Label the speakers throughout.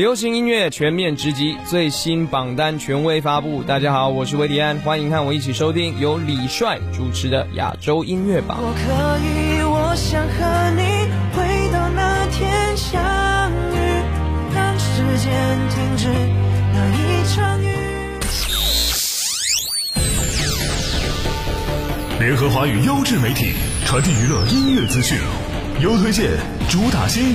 Speaker 1: 流行音乐全面直击，最新榜单权威发布。大家好，我是维迪安，欢迎和我一起收听由李帅主持的亚洲音乐榜。
Speaker 2: 我可以，我想和你回到那天相遇，让时间停止那一场雨。
Speaker 3: 联合华语优质媒体，传递娱乐音乐资讯，优推荐，主打新，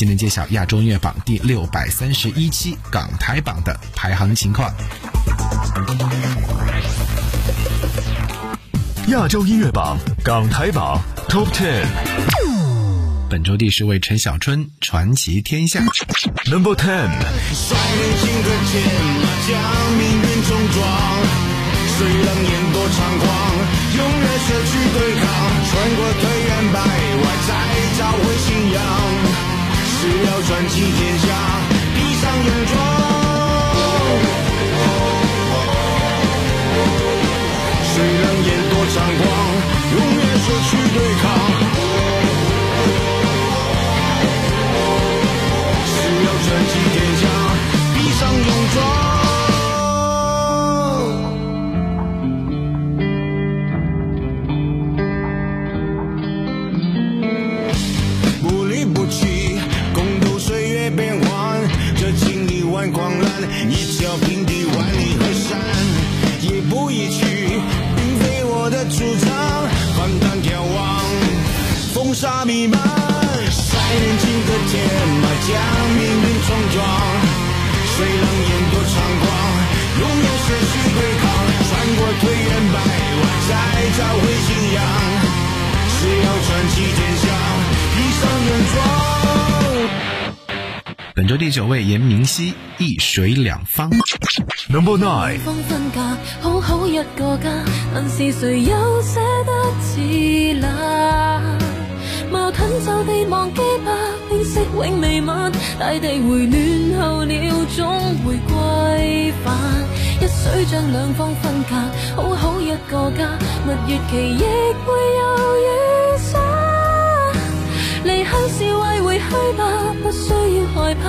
Speaker 4: 今天揭晓亚洲音乐榜第六百三十一期港台榜的排行情况。
Speaker 3: 亚洲音乐榜港台榜 Top Ten。
Speaker 4: 本周第十位陈小春传奇天下
Speaker 3: Number Ten。
Speaker 5: 率领金戈铁马将命运冲撞，虽冷眼多猖狂，永远舍去对抗，穿过推远百外，再找回信仰，只要传奇天下，闭上眼装。
Speaker 4: 本周第九位严明熙，一水两方。
Speaker 3: Number nine。
Speaker 6: 分隔，好好一个家，但是谁又舍得自立？矛盾就地忘记吧，变色永未晚。大地回暖后了，总会归返。一水将两方分隔，好好一个家。蜜月期亦会有雨洒。离去是为回去吧，不需要害怕。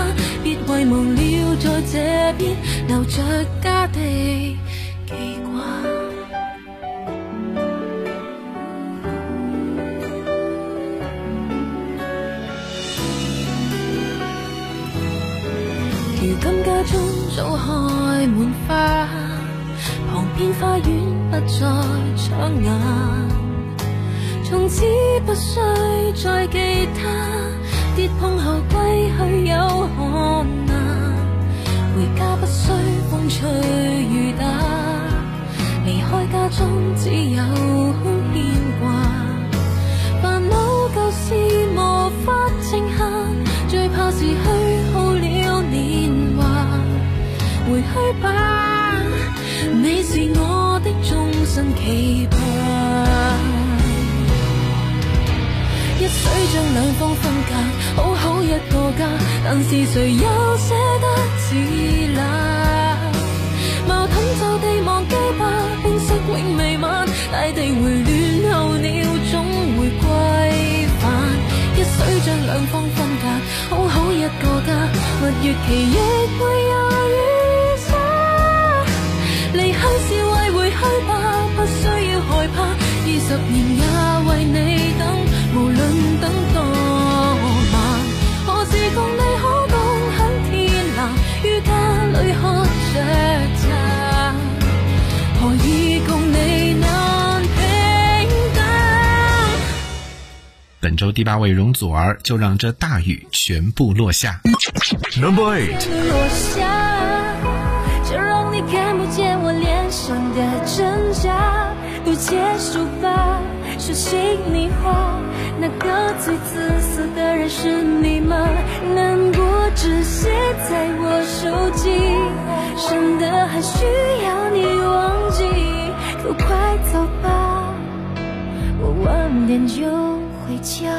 Speaker 6: 别遗忘了，在这边留着家的记挂。如今家中早开满花，旁边花园不再抢眼。从此不需再记他，跌碰后归去有可能。回家不需风吹雨打，离开家中只有空牵挂。烦恼旧事无法静下，最怕是虚耗了年华。回去吧，你是我的终身期盼。一水将两方分隔，好好一个家，但是谁又舍得自立？矛盾就地忘记吧，冰释永未晚。大地回暖候鸟总会归返。一水将两方分隔，好好一个家，蜜月期亦会有雨。离去是为回去吧，不需要害怕。二十年也为你等，喝着茶，何以共你难平等？
Speaker 4: 本周第八位容祖儿，就让这大雨全部落下。
Speaker 3: Number eight。
Speaker 6: 落下。就让你看不见我脸上的挣扎，都结束吧，说心里话。那个最自色的人是你吗？难过只写在我手机，省得还需要你忘记？都快走吧，我晚点就回家。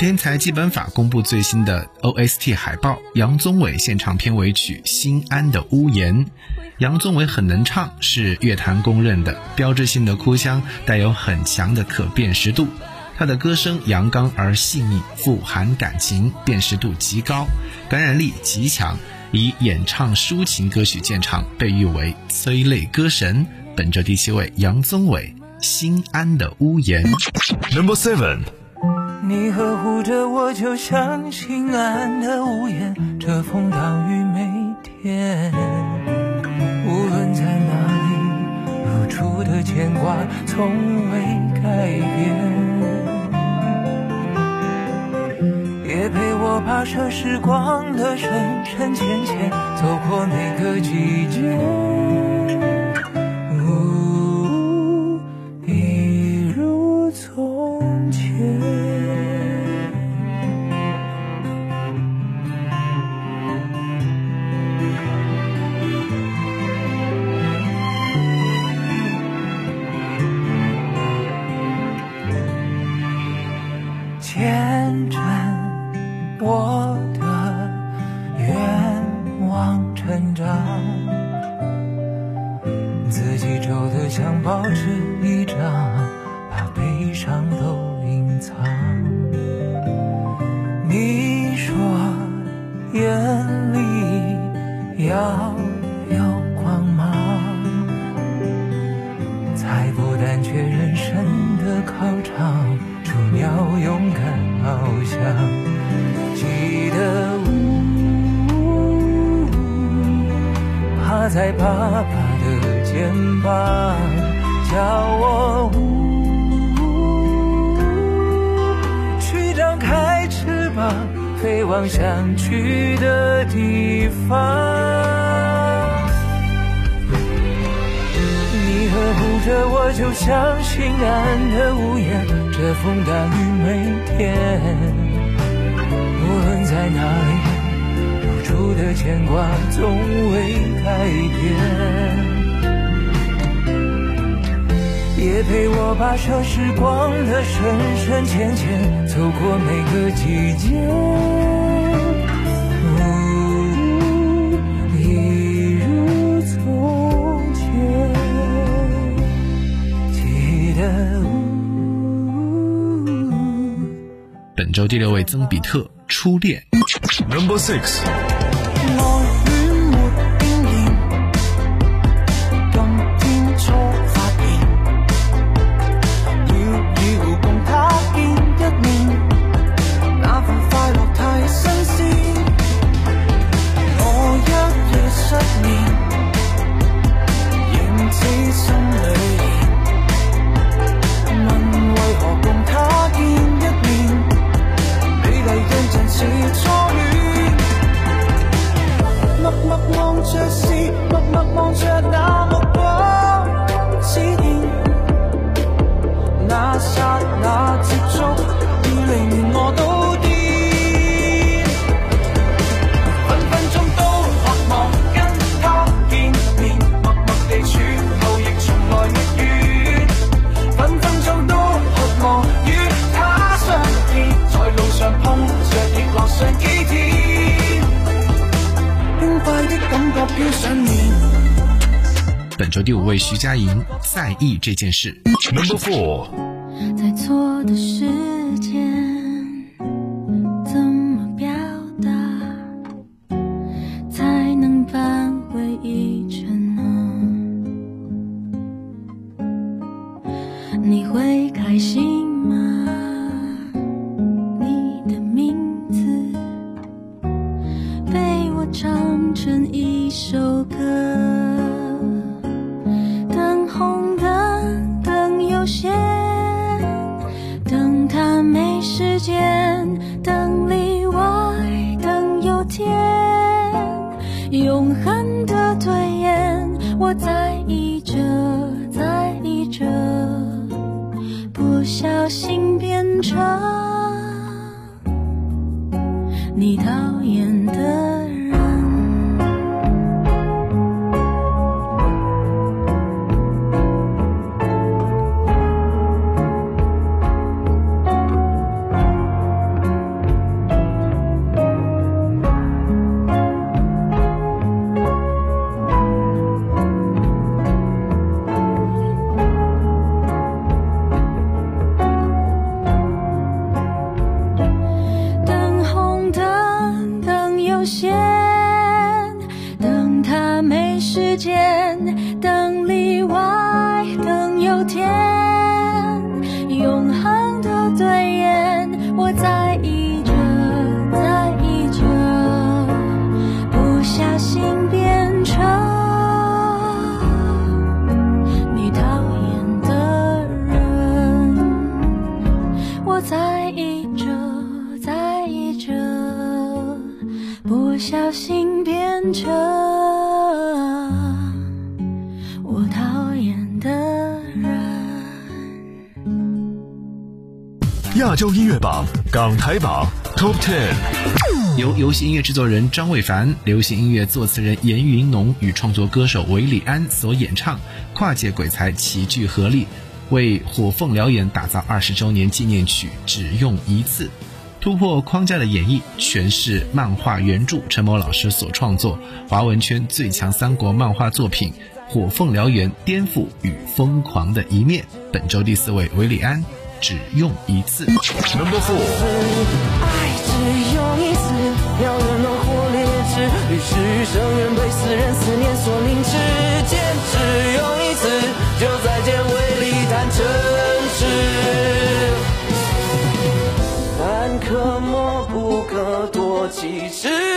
Speaker 4: 天才基本法公布最新的 OST 海报，杨宗纬现场片尾曲《心安的屋檐》。杨宗纬很能唱，是乐坛公认的标志性的哭腔，带有很强的可辨识度。他的歌声阳刚而细腻，富含感情，辨识度极高，感染力极强。以演唱抒情歌曲见长，被誉为催泪歌神。本周第七位，杨宗纬《心安的屋檐》。
Speaker 3: Number Seven。
Speaker 2: 你呵护着我，就像心安的屋檐，遮风挡雨每天。无论在哪里，如初的牵挂从未改变。也陪我跋涉时光的深深浅浅，走过每个季节。爸爸的肩膀，叫我呜去张开翅膀，飞往想去的地方。你呵护着我，就像心安的屋檐，遮风挡雨每天。无论在哪里。初的牵挂从未改变，也陪我跋涉时光的深深浅浅，走过每个季节，一如从前。记得。
Speaker 4: 本周第六位，曾比特，初恋。
Speaker 3: Number six。感觉飘上。
Speaker 4: 本周第五位，徐佳莹，在意这件事。
Speaker 3: Number four，
Speaker 6: 错的。小心变成我讨厌的人。
Speaker 3: 亚洲音乐榜港台榜 Top Ten。
Speaker 4: 由游戏音乐制作人张伟凡、流行音乐作词人严云农与创作歌手韦礼安所演唱，跨界鬼才齐聚合力，为火凤燎原打造二十周年纪念曲《只用一次》，突破框架的演绎，诠释漫画原著陈某老师所创作华文圈最强三国漫画作品《火凤燎原：颠覆与疯狂的一面》。本周第四位韦礼安，《只用一次》。
Speaker 3: Number four，
Speaker 7: 爱只用一次，燎原浓火烈日，与世与生愿被思人思念所凝滞。剑只用一次，几次。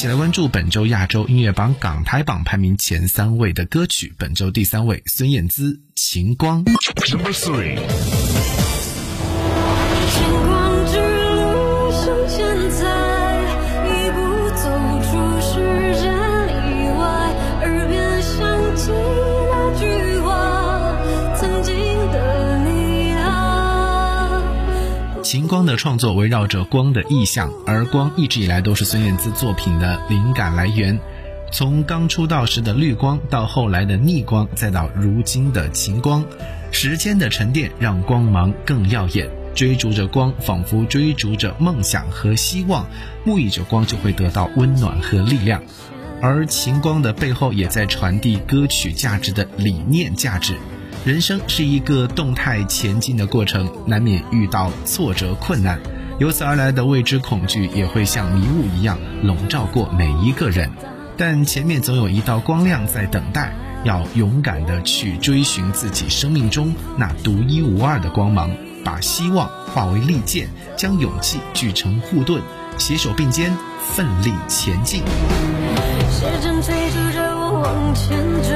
Speaker 7: 一
Speaker 4: 起来关注本周亚洲音乐榜港台榜排名前三位的歌曲。本周第三位，孙燕姿《晴光》。
Speaker 3: Number three.
Speaker 6: 的
Speaker 4: 创作围绕着光的意象，而光一直以来都是孙燕姿作品的灵感来源。从刚出道时的绿光，到后来的逆光，再到如今的晴光，时间的沉淀让光芒更耀眼。追逐着光，仿佛追逐着梦想和希望，沐浴着光就会得到温暖和力量。而晴光的背后，也在传递歌曲价值的理念价值。人生是一个动态前进的过程，难免遇到挫折困难，由此而来的未知恐惧也会像迷雾一样笼罩过每一个人。但前面总有一道光亮在等待，要勇敢地去追寻自己生命中那独一无二的光芒，把希望化为利剑，将勇气聚成护盾，携手并肩，奋力前进。
Speaker 6: 时针催促着我往前追，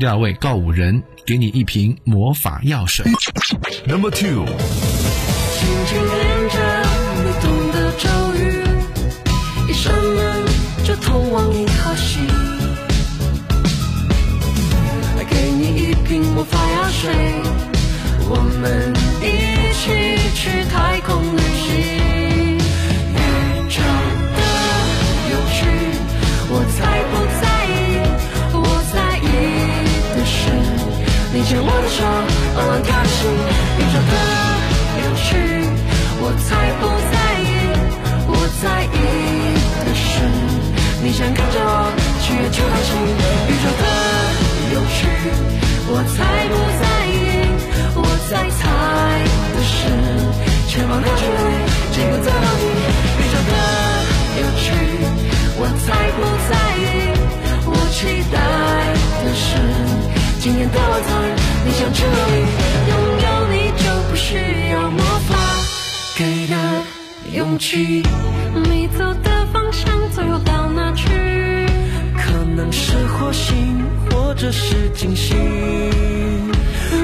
Speaker 4: 第二位告五人，给你一瓶魔法药水。
Speaker 3: Number two.
Speaker 6: 轻轻念着你懂的咒语，一扇门就通往银河系。给你一瓶魔法药水，想跟着我去月球航行。宇宙的有趣，我才不在意，我在猜的是前方的距离，结果在哪里？宇宙的有趣，我才不在意，我期待的是今天的晚餐，你想去哪里？拥有你就不需要魔法给的勇气。这是惊喜。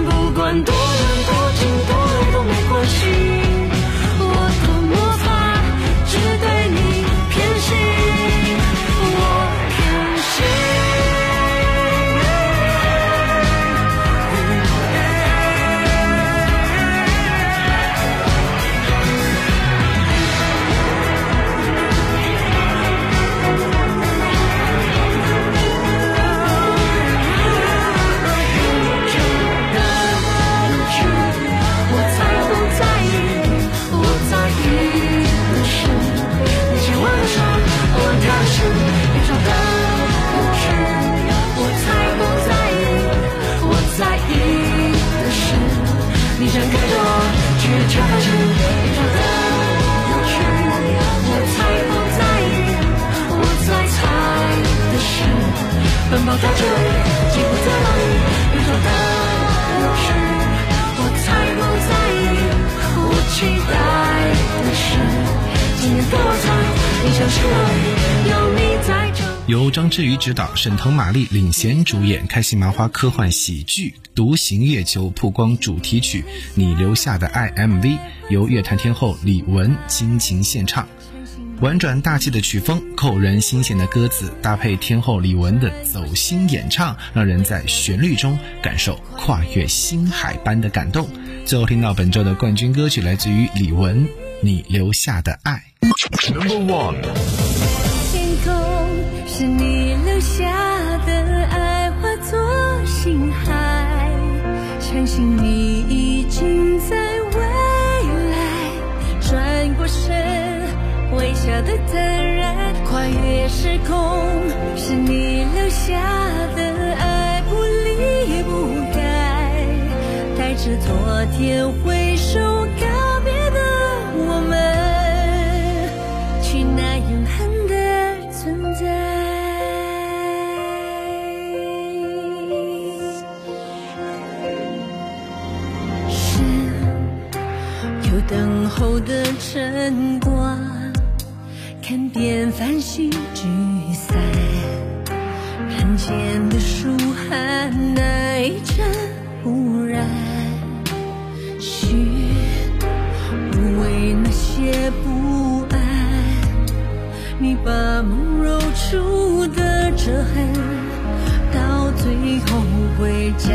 Speaker 6: 不管多
Speaker 4: 由张志宇执导，沈腾、马丽领衔主演，开心麻花科幻喜剧《独行月球》曝光主题曲《你留下的爱》MV，由乐坛天后李玟倾情献唱。婉转大气的曲风，扣人心弦的歌词，搭配天后李玟的走心演唱，让人在旋律中感受跨越星海般的感动。最后听到本周的冠军歌曲，来自于李玟，《你留下的爱》。
Speaker 3: Number one，
Speaker 6: 是你留下的爱，化作星海。相信你已经在未来，转过身，微笑的坦然，跨越时空是你留下的爱，不离不改，带着昨天挥手看遍繁星聚散，人间的暑寒那一阵忽然。许无为那些不安，你把梦揉出的折痕，到最后会展